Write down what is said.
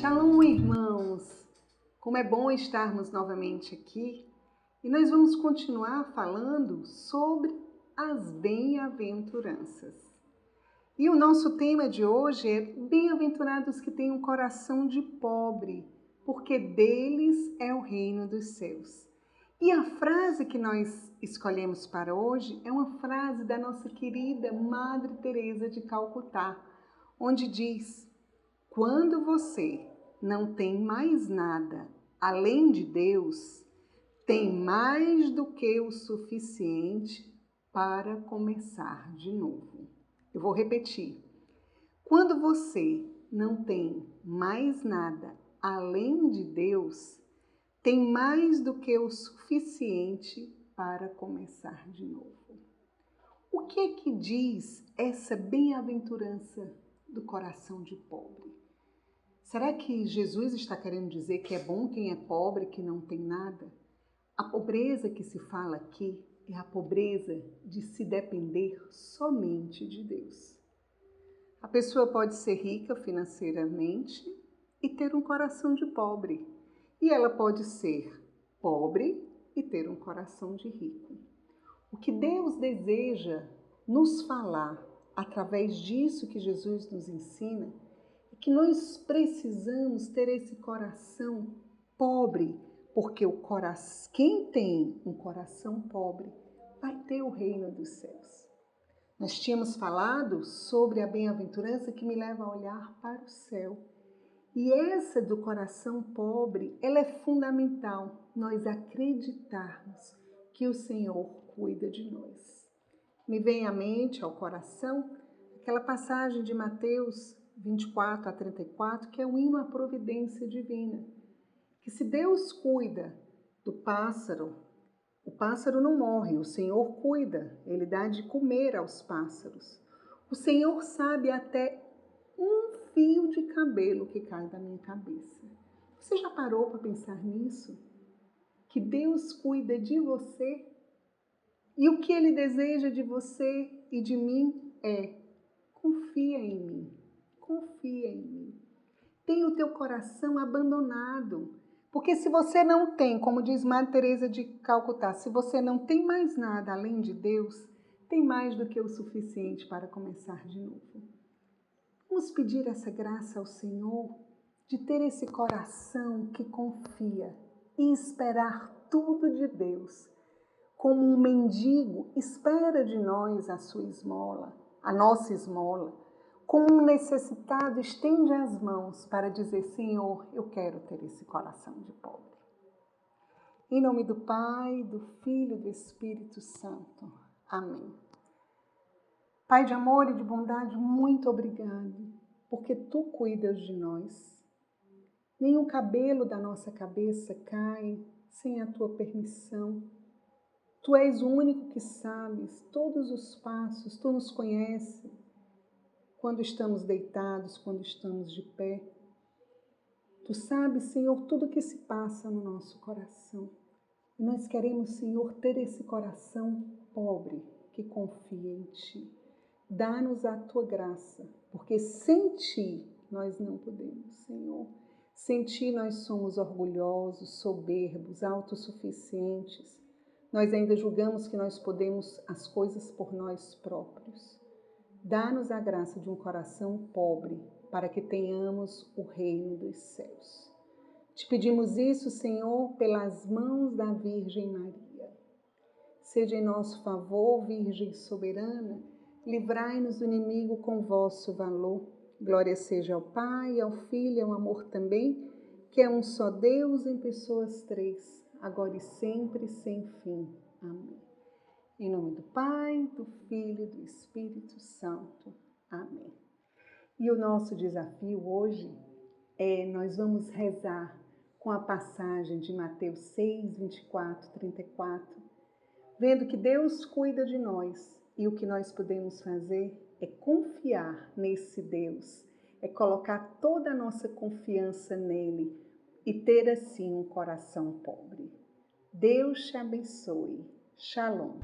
Shalom, irmãos! Como é bom estarmos novamente aqui e nós vamos continuar falando sobre as bem-aventuranças. E o nosso tema de hoje é Bem-aventurados que têm um coração de pobre, porque deles é o reino dos céus. E a frase que nós escolhemos para hoje é uma frase da nossa querida Madre Teresa de Calcutá, onde diz: quando você não tem mais nada além de Deus, tem mais do que o suficiente para começar de novo. Eu vou repetir. Quando você não tem mais nada além de Deus, tem mais do que o suficiente para começar de novo. O que é que diz essa bem-aventurança do coração de pobre? Será que Jesus está querendo dizer que é bom quem é pobre, que não tem nada? A pobreza que se fala aqui é a pobreza de se depender somente de Deus. A pessoa pode ser rica financeiramente e ter um coração de pobre, e ela pode ser pobre e ter um coração de rico. O que Deus deseja nos falar através disso que Jesus nos ensina que nós precisamos ter esse coração pobre, porque o coração, quem tem um coração pobre vai ter o reino dos céus. Nós tínhamos falado sobre a bem-aventurança que me leva a olhar para o céu. E essa do coração pobre, ela é fundamental, nós acreditarmos que o Senhor cuida de nós. Me vem à mente, ao coração, aquela passagem de Mateus 24 a 34, que é o hino à providência divina. Que se Deus cuida do pássaro, o pássaro não morre, o Senhor cuida, ele dá de comer aos pássaros. O Senhor sabe até um fio de cabelo que cai da minha cabeça. Você já parou para pensar nisso? Que Deus cuida de você e o que Ele deseja de você e de mim é confia em mim confia em mim. Tem o teu coração abandonado. Porque se você não tem, como diz Madre Teresa de Calcutá, se você não tem mais nada além de Deus, tem mais do que o suficiente para começar de novo. Vamos pedir essa graça ao Senhor de ter esse coração que confia e esperar tudo de Deus. Como um mendigo espera de nós a sua esmola, a nossa esmola como um necessitado, estende as mãos para dizer: Senhor, eu quero ter esse coração de pobre. Em nome do Pai, do Filho e do Espírito Santo. Amém. Pai de amor e de bondade, muito obrigado, porque tu cuidas de nós. Nenhum cabelo da nossa cabeça cai sem a tua permissão. Tu és o único que sabes todos os passos, tu nos conheces quando estamos deitados, quando estamos de pé. Tu sabes, Senhor, tudo o que se passa no nosso coração. E nós queremos, Senhor, ter esse coração pobre que confia em Ti. Dá-nos a Tua graça, porque sem Ti nós não podemos, Senhor. Sem Ti nós somos orgulhosos, soberbos, autossuficientes. Nós ainda julgamos que nós podemos as coisas por nós próprios. Dá-nos a graça de um coração pobre, para que tenhamos o reino dos céus. Te pedimos isso, Senhor, pelas mãos da Virgem Maria. Seja em nosso favor, Virgem soberana, livrai-nos do inimigo com vosso valor. Glória seja ao Pai, ao Filho e ao amor também, que é um só Deus em pessoas três, agora e sempre, sem fim. Amém. Em nome do Pai, do Filho e do Espírito Santo. Amém. E o nosso desafio hoje é nós vamos rezar com a passagem de Mateus 6, 24, 34, vendo que Deus cuida de nós e o que nós podemos fazer é confiar nesse Deus, é colocar toda a nossa confiança nele e ter assim um coração pobre. Deus te abençoe. Shalom.